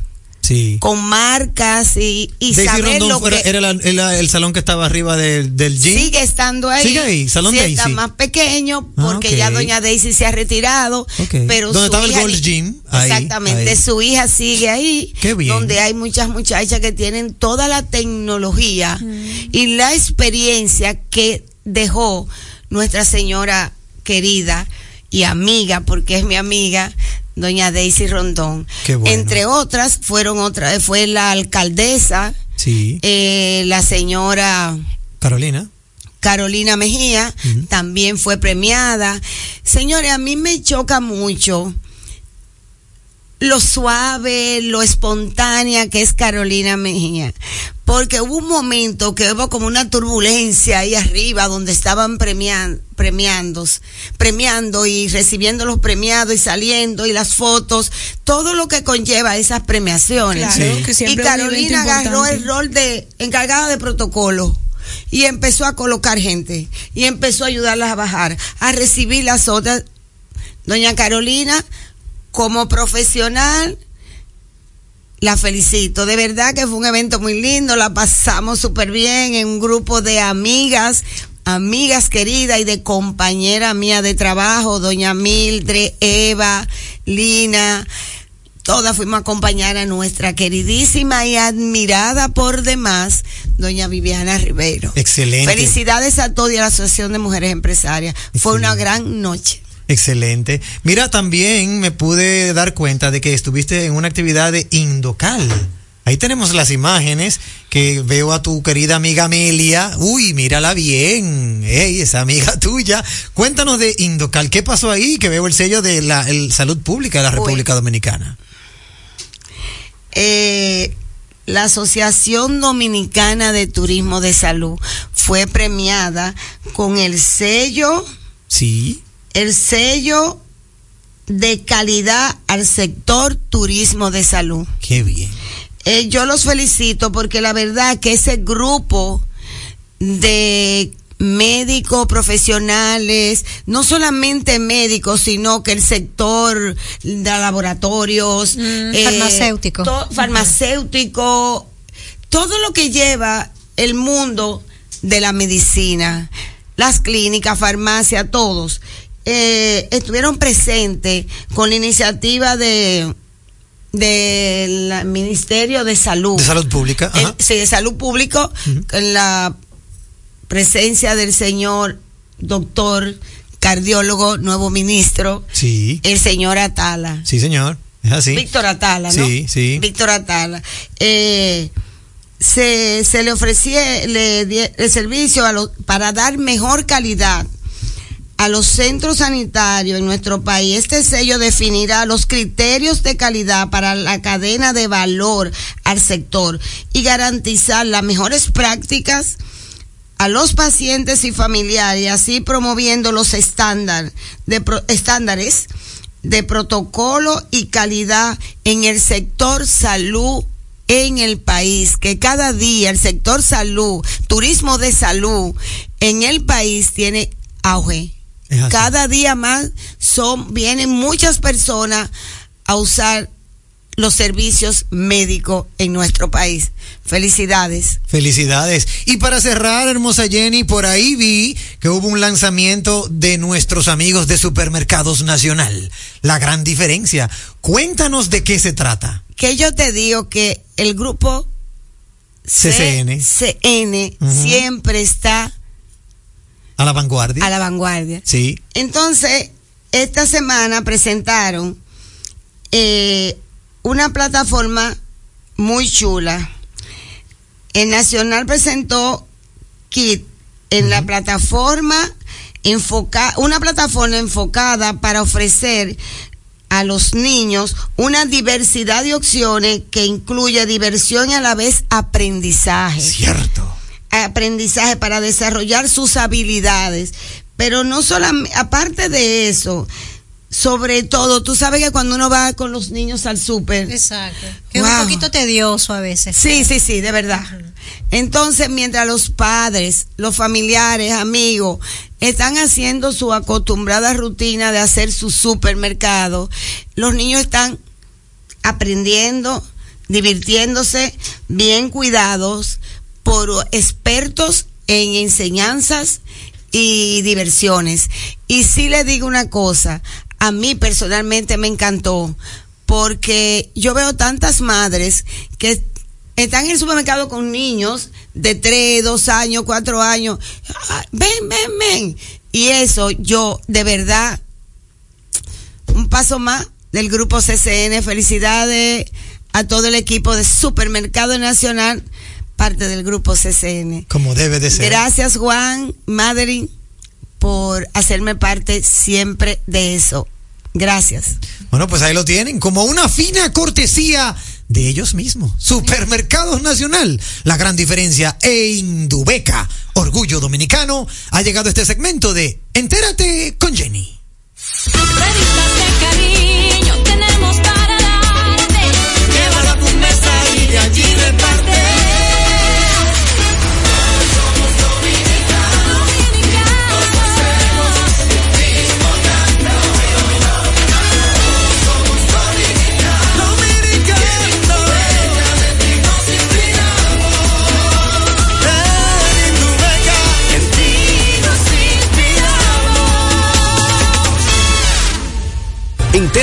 Sí. con marcas y, y saber lo que era la- era el salón que estaba arriba del, del gym. sigue estando ahí. Sigue ahí, Salón sí está Daisy. más pequeño Ah, porque ya doña Daisy se ha retirado, pero ¿Dónde su estaba el ni- Gym? Ahí, Exactamente, ahí. su hija sigue ahí, Qué bien. donde hay muchas muchachas que tienen toda la tecnología y la experiencia que dejó nuestra señora querida y amiga, porque es mi amiga, doña Daisy Rondón. Qué bueno. Entre otras, fueron otra, fue la alcaldesa, Sí. eh, la señora Carolina. Carolina Mejía también fue premiada. Señores, a mí me choca mucho lo suave, lo espontánea que es Carolina Mejía. Porque hubo un momento que hubo como una turbulencia ahí arriba donde estaban premian, premiando, premiando y recibiendo los premiados y saliendo y las fotos, todo lo que conlleva esas premiaciones. Claro, Sí. que y siempre Carolina agarró el rol de encargada de protocolo y empezó a colocar gente y empezó a ayudarlas a bajar, a recibir las otras. Doña Carolina, como profesional, la felicito. De verdad que fue un evento muy lindo, la pasamos súper bien en un grupo de amigas, amigas queridas y de compañera mía de trabajo, doña Mildred, Eva, Lina. Todas fuimos a acompañar a nuestra queridísima y admirada por demás, doña Viviana Ribeiro. Excelente. Felicidades a todos y a la Asociación de Mujeres Empresarias. Fue una gran noche. Excelente. Mira, también me pude dar cuenta de que estuviste en una actividad de Indocal. Ahí tenemos las imágenes que veo a tu querida amiga Amelia. Uy, mírala bien. Ey, esa amiga tuya. Cuéntanos de Indocal. ¿Qué pasó ahí? Que veo el sello de la el Salud Pública de la República Dominicana. eh, la Asociación Dominicana de Turismo de Salud fue premiada con el sello, Sí. El sello de calidad al sector turismo de salud. Qué bien. Eh, yo los felicito porque la verdad que ese grupo de médicos profesionales, no solamente médicos, sino que el sector de laboratorios, eh, farmacéutico. to- farmacéutico, todo lo que lleva el mundo de la medicina, las clínicas, farmacia, todos, eh, estuvieron presentes con la iniciativa de del Ministerio de Salud. De Salud Pública. El- Ajá. sí, de salud público, con la presencia del señor doctor cardiólogo, nuevo ministro, Sí. el señor Atala. Sí, señor. Es así. Víctor Atala, ¿no? Sí, sí. Víctor Atala. Eh, se, se le ofrecía le el servicio a los, para dar mejor calidad a los centros sanitarios en nuestro país. Este sello definirá los criterios de calidad para la cadena de valor al sector y garantizar las mejores prácticas a los pacientes y familiares, así promoviendo los estándares de protocolo y calidad en el sector salud en el país, que cada día el sector salud, turismo de salud en el país tiene auge. Cada día más son vienen muchas personas a usar los servicios médicos en nuestro país. Felicidades. Felicidades. Y para cerrar, hermosa Jenny, por ahí vi que hubo un lanzamiento de nuestros amigos de Supermercados Nacional. La gran diferencia. Cuéntanos de qué se trata. Que yo te digo que el grupo CCN. CN siempre está A la vanguardia. a la vanguardia. Sí. Entonces, esta semana presentaron eh, una plataforma muy chula. El Nacional presentó Kit en la plataforma enfoca una plataforma enfocada para ofrecer a los niños una diversidad de opciones que incluye diversión y a la vez aprendizaje. Cierto. Aprendizaje para desarrollar sus habilidades. Pero no solamente, aparte de eso, sobre todo, tú sabes que cuando uno va con los niños al súper. Exacto. Que es un poquito tedioso a veces. Sí, sí, sí, de verdad. Entonces, mientras los padres, los familiares, amigos, están haciendo su acostumbrada rutina de hacer su supermercado, los niños están aprendiendo, divirtiéndose, bien cuidados por expertos en enseñanzas y diversiones. Y sí le digo una cosa, a mí personalmente me encantó, porque yo veo tantas madres que están en el supermercado con niños de 3, 2 años, 4 años. Ah, Ven, ven, ven. Y eso yo, de verdad, un paso más del grupo CCN. Felicidades a todo el equipo de Supermercado Nacional, parte del grupo CCN. Como debe de ser. Gracias Juan, Madeline, por hacerme parte siempre de eso. Gracias. Bueno, pues ahí lo tienen, como una fina cortesía de ellos mismos. Supermercados Nacional, la gran diferencia e Indubeca, orgullo dominicano, ha llegado este segmento de Entérate con Jenny.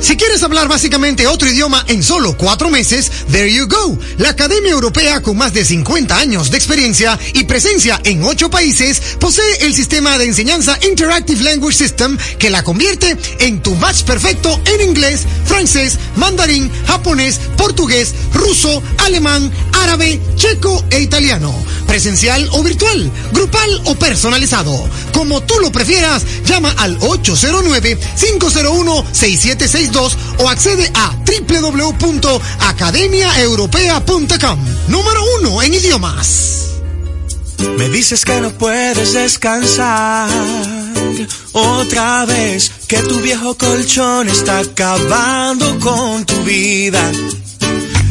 Si quieres hablar básicamente otro idioma en solo cuatro meses, there you go. La Academia Europea con más de 50 años de experiencia y presencia en ocho países posee el sistema de enseñanza Interactive Language System que la convierte en tu match perfecto en inglés, francés, mandarín, japonés, portugués, ruso, alemán, árabe, checo e italiano. Presencial o virtual, grupal o personalizado. Como tú lo prefieras, llama al 809-501-6762 o accede a www.academiaeuropea.com. Número uno en idiomas. Me dices que no puedes descansar. Otra vez que tu viejo colchón está acabando con tu vida.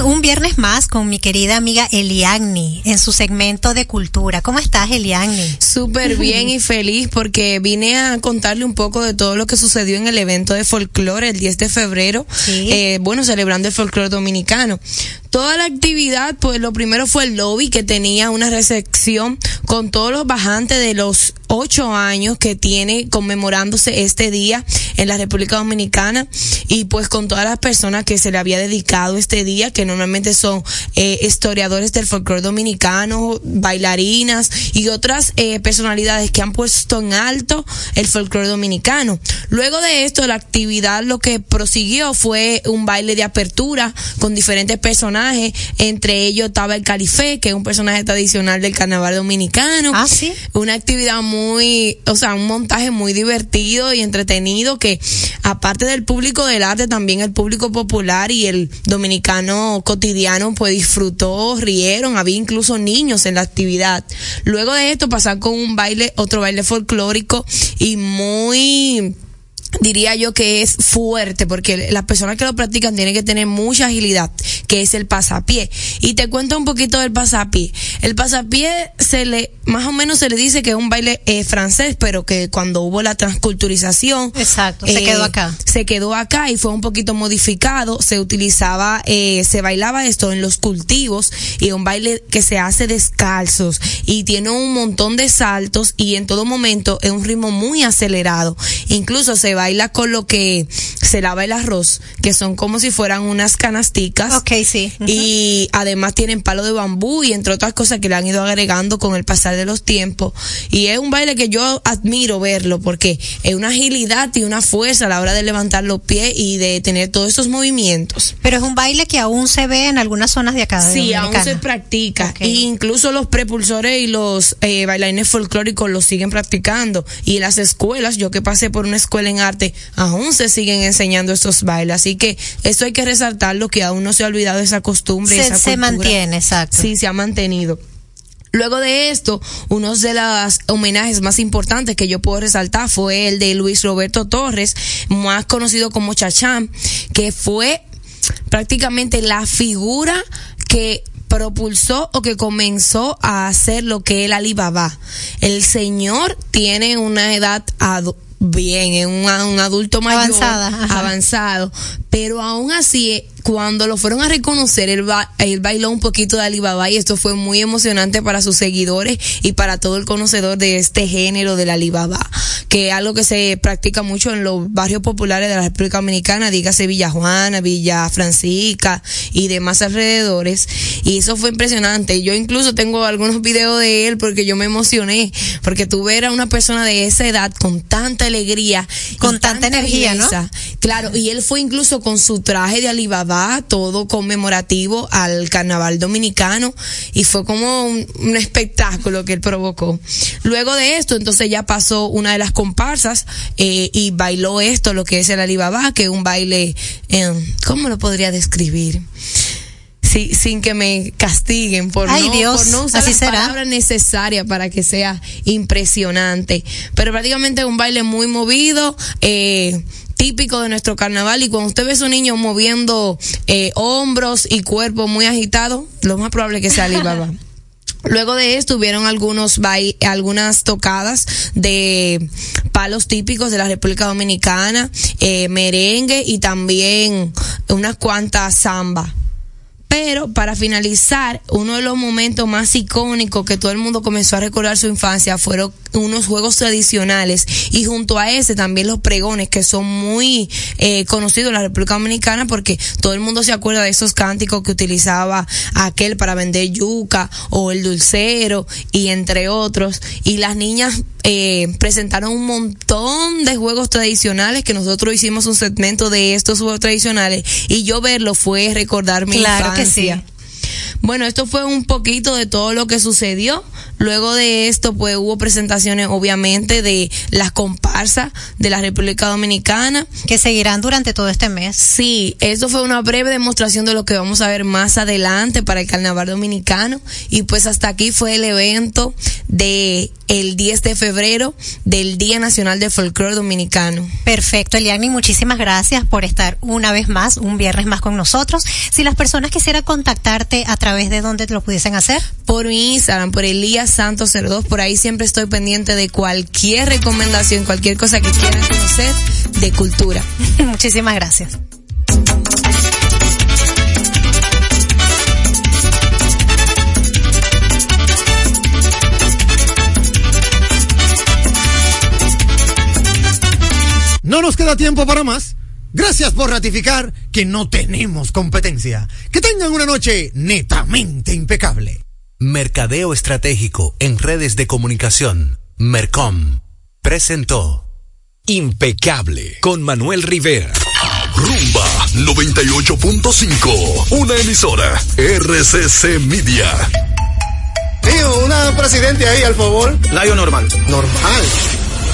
un viernes más con mi querida amiga Eliagni en su segmento de cultura. ¿Cómo estás, Eliagni? Súper bien y feliz porque vine a contarle un poco de todo lo que sucedió en el evento de folclore el 10 de febrero. Eh, bueno, celebrando el folclore dominicano. Toda la actividad, pues lo primero fue el lobby que tenía una recepción con todos los bajantes de los ocho años que tiene conmemorándose este día en la República Dominicana y pues con todas las personas que se le había dedicado este día, que normalmente son eh, historiadores del folclore dominicano, bailarinas y otras eh, personalidades que han puesto en alto el folclore dominicano. Luego de esto, la actividad lo que prosiguió fue un baile de apertura con diferentes personajes, entre ellos estaba el Califé, que es un personaje tradicional del carnaval dominicano. Ah, sí. Una actividad muy, o sea, un montaje muy divertido y entretenido que aparte del público del arte, también el público popular y el dominicano cotidiano pues disfrutó, rieron, había incluso niños en la actividad. Luego de esto pasar con un baile, otro baile folclórico y muy diría yo que es fuerte porque las personas que lo practican tienen que tener mucha agilidad, que es el pasapié. Y te cuento un poquito del pasapié. El pasapié se le, más o menos se le dice que es un baile eh, francés, pero que cuando hubo la transculturización. Exacto, se eh, quedó acá. Se quedó acá y fue un poquito modificado. Se utilizaba, eh, se bailaba esto en los cultivos y un baile que se hace descalzos y tiene un montón de saltos y en todo momento es un ritmo muy acelerado. Incluso se baila con lo que se lava el arroz, que son como si fueran unas canasticas. Ok, sí. Y además tienen palo de bambú y entre otras cosas que le han ido agregando con el pasar de los tiempos. Y es un baile que yo admiro verlo porque es una agilidad y una fuerza a la hora de levantar los pies y de tener todos esos movimientos. Pero es un baile que aún se ve en algunas zonas de acá. de Sí, aún se practica. E incluso los prepulsores y los eh, bailarines folclóricos lo siguen practicando. Y las escuelas, yo que pasé por una escuela en aún se siguen enseñando estos bailes. Así que eso hay que resaltarlo, que aún no se ha olvidado esa costumbre. Se- esa se cultura. mantiene, exacto. Sí, se ha mantenido. Luego de esto, uno de los homenajes más importantes que yo puedo resaltar fue el de Luis Roberto Torres, más conocido como Chachán, que fue prácticamente la figura que propulsó o que comenzó a hacer lo que el Alibaba. El señor tiene una edad adu- bien, es un, un adulto mayor, Avanzada, avanzado, pero aún así cuando lo fueron a reconocer, él, ba- él bailó un poquito de Alibaba y esto fue muy emocionante para sus seguidores y para todo el conocedor de este género del Alibaba, que es algo que se practica mucho en los barrios populares de la República Dominicana, dígase Villa Juana, Villa Francisca y demás alrededores. Y eso fue impresionante. Yo incluso tengo algunos videos de él porque yo me emocioné, porque tú ver a una persona de esa edad con tanta alegría, Con tanta energía, ¿no? Claro, y él fue incluso con su traje de Alibaba, todo conmemorativo al carnaval dominicano, y fue como un, un espectáculo que él provocó. Luego de esto, entonces ya pasó una de las comparsas eh, y bailó esto, lo que es el Alibaba, que es un baile, eh, ¿cómo lo podría describir? Sí, sin que me castiguen por Ay, no, Dios, por no usar así las será. palabras necesarias para que sea impresionante. Pero prácticamente es un baile muy movido, eh, típico de nuestro carnaval y cuando usted ve a su niño moviendo eh, hombros y cuerpo muy agitado, lo más probable es que sea Alibaba. Luego de esto hubieron algunos algunas tocadas de palos típicos de la República Dominicana, eh, merengue y también unas cuantas samba. Pero para finalizar, uno de los momentos más icónicos que todo el mundo comenzó a recordar su infancia fueron unos juegos tradicionales. Y junto a ese también los pregones que son muy eh, conocidos en la República Dominicana porque todo el mundo se acuerda de esos cánticos que utilizaba aquel para vender yuca o el dulcero y entre otros. Y las niñas eh, presentaron un montón de juegos tradicionales que nosotros hicimos un segmento de estos juegos tradicionales y yo verlo fue recordar mi que. Bueno, esto fue un poquito de todo lo que sucedió. Luego de esto, pues hubo presentaciones, obviamente, de las comparsas de la República Dominicana. Que seguirán durante todo este mes. Sí, eso fue una breve demostración de lo que vamos a ver más adelante para el Carnaval Dominicano. Y pues hasta aquí fue el evento de el 10 de febrero del Día Nacional del Folclore Dominicano. Perfecto, Eliani, muchísimas gracias por estar una vez más, un viernes más con nosotros. Si las personas quisieran contactarte a través de dónde lo pudiesen hacer. Por mi Instagram, por Elías Santos 02, por ahí siempre estoy pendiente de cualquier recomendación, cualquier cosa que quieran conocer de cultura. Muchísimas gracias. No nos queda tiempo para más. Gracias por ratificar que no tenemos competencia. Que tengan una noche netamente impecable. Mercadeo Estratégico en redes de comunicación. Mercom. Presentó. Impecable con Manuel Rivera. Rumba 98.5. Una emisora. RCC Media. Tío, una presidente ahí, al favor. Layo normal. Normal.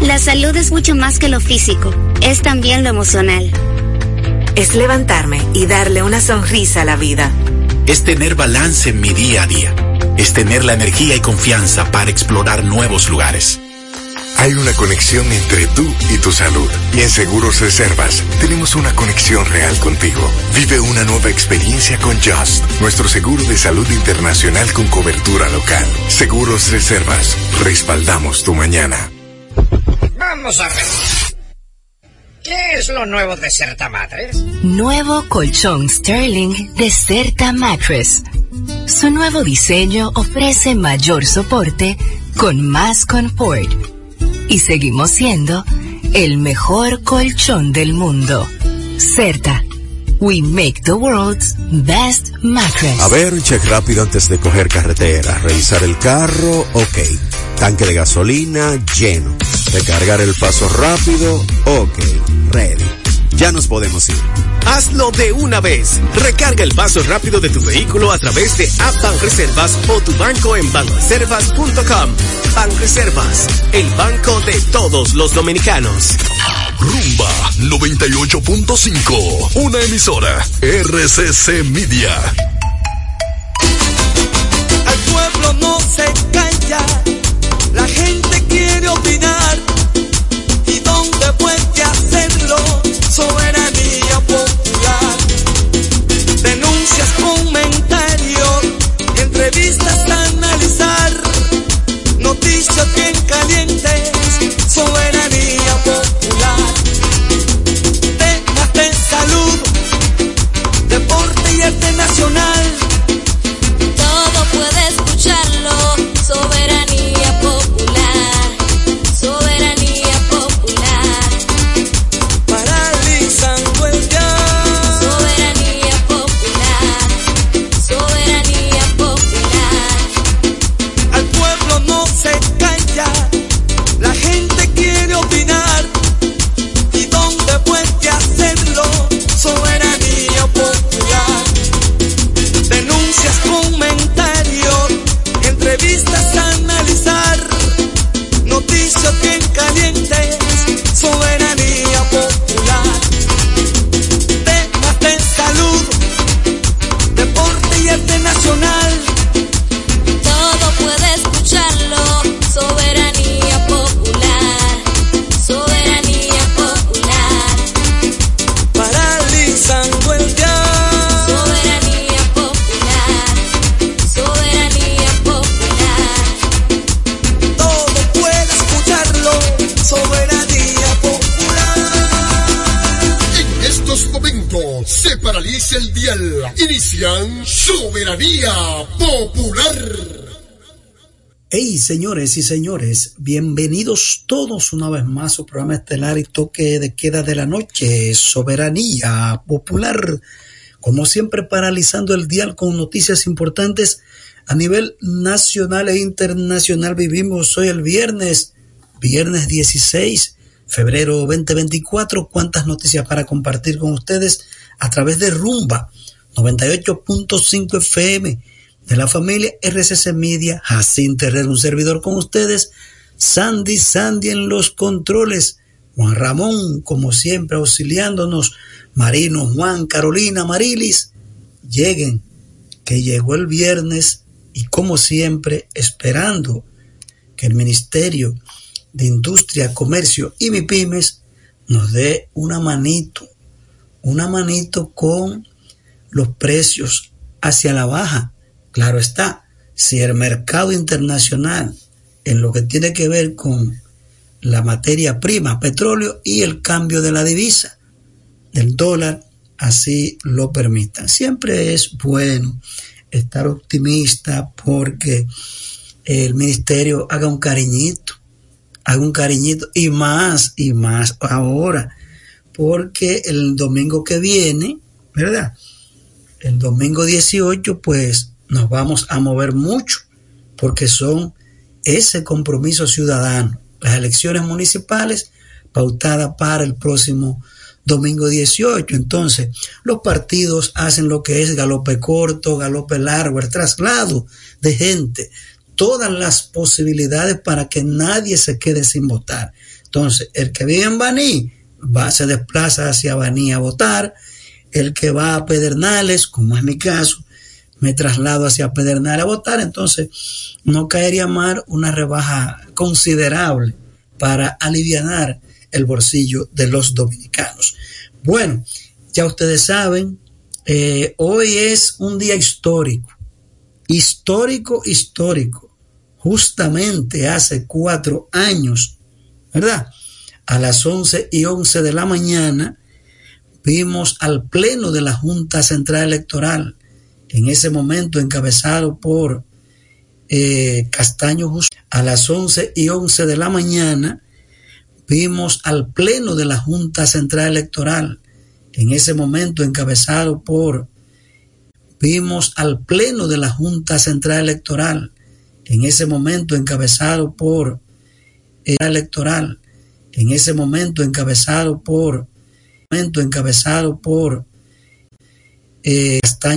La salud es mucho más que lo físico, es también lo emocional. Es levantarme y darle una sonrisa a la vida. Es tener balance en mi día a día. Es tener la energía y confianza para explorar nuevos lugares. Hay una conexión entre tú y tu salud. Y en Seguros Reservas tenemos una conexión real contigo. Vive una nueva experiencia con Just, nuestro seguro de salud internacional con cobertura local. Seguros Reservas, respaldamos tu mañana. Vamos a ver. ¿Qué es lo nuevo de Certa Mattress? Nuevo colchón Sterling de Certa Mattress. Su nuevo diseño ofrece mayor soporte con más confort. Y seguimos siendo el mejor colchón del mundo. Certa. We make the world's best mattress. A ver, un check rápido antes de coger carretera. Revisar el carro, ok. Tanque de gasolina, lleno. Recargar el paso rápido, ok. Ready. Ya nos podemos ir. Hazlo de una vez. Recarga el paso rápido de tu vehículo a través de App Reservas o tu banco en banreservas.com. Reservas, el banco de todos los dominicanos. Rumba 98.5, una emisora RCC Media. Al pueblo no se calla, la gente quiere opinar. Soberanía popular. Denuncias, comentarios, entrevistas a analizar. Noticias bien calientes, soberanía señores y señores, bienvenidos todos una vez más a su programa estelar y toque de queda de la noche, Soberanía Popular. Como siempre, paralizando el dial con noticias importantes a nivel nacional e internacional. Vivimos hoy el viernes, viernes 16, febrero 2024. ¿Cuántas noticias para compartir con ustedes a través de Rumba 98.5 FM? De la familia RCC Media, Jacín Terrer, un servidor con ustedes, Sandy, Sandy en los controles, Juan Ramón, como siempre, auxiliándonos, Marino, Juan, Carolina, Marilis, lleguen, que llegó el viernes y como siempre, esperando que el Ministerio de Industria, Comercio y MIPIMES nos dé una manito, una manito con los precios hacia la baja Claro está, si el mercado internacional en lo que tiene que ver con la materia prima, petróleo y el cambio de la divisa, del dólar, así lo permitan. Siempre es bueno estar optimista porque el ministerio haga un cariñito, haga un cariñito y más y más ahora, porque el domingo que viene, ¿verdad? El domingo 18, pues nos vamos a mover mucho, porque son ese compromiso ciudadano, las elecciones municipales pautadas para el próximo domingo 18. Entonces, los partidos hacen lo que es galope corto, galope largo, el traslado de gente, todas las posibilidades para que nadie se quede sin votar. Entonces, el que vive en Baní va, se desplaza hacia Baní a votar, el que va a Pedernales, como es mi caso, me traslado hacia Pedernales a votar, entonces no caería mal una rebaja considerable para aliviar el bolsillo de los dominicanos. Bueno, ya ustedes saben, eh, hoy es un día histórico, histórico, histórico. Justamente hace cuatro años, ¿verdad? A las once y once de la mañana vimos al pleno de la Junta Central Electoral, en ese momento encabezado por eh, Castaño a las once y once de la mañana vimos al pleno de la Junta Central Electoral, en ese momento encabezado por, vimos al pleno de la Junta Central Electoral, en ese momento encabezado por, eh, electoral, en ese momento encabezado por, momento encabezado por eh, Castaño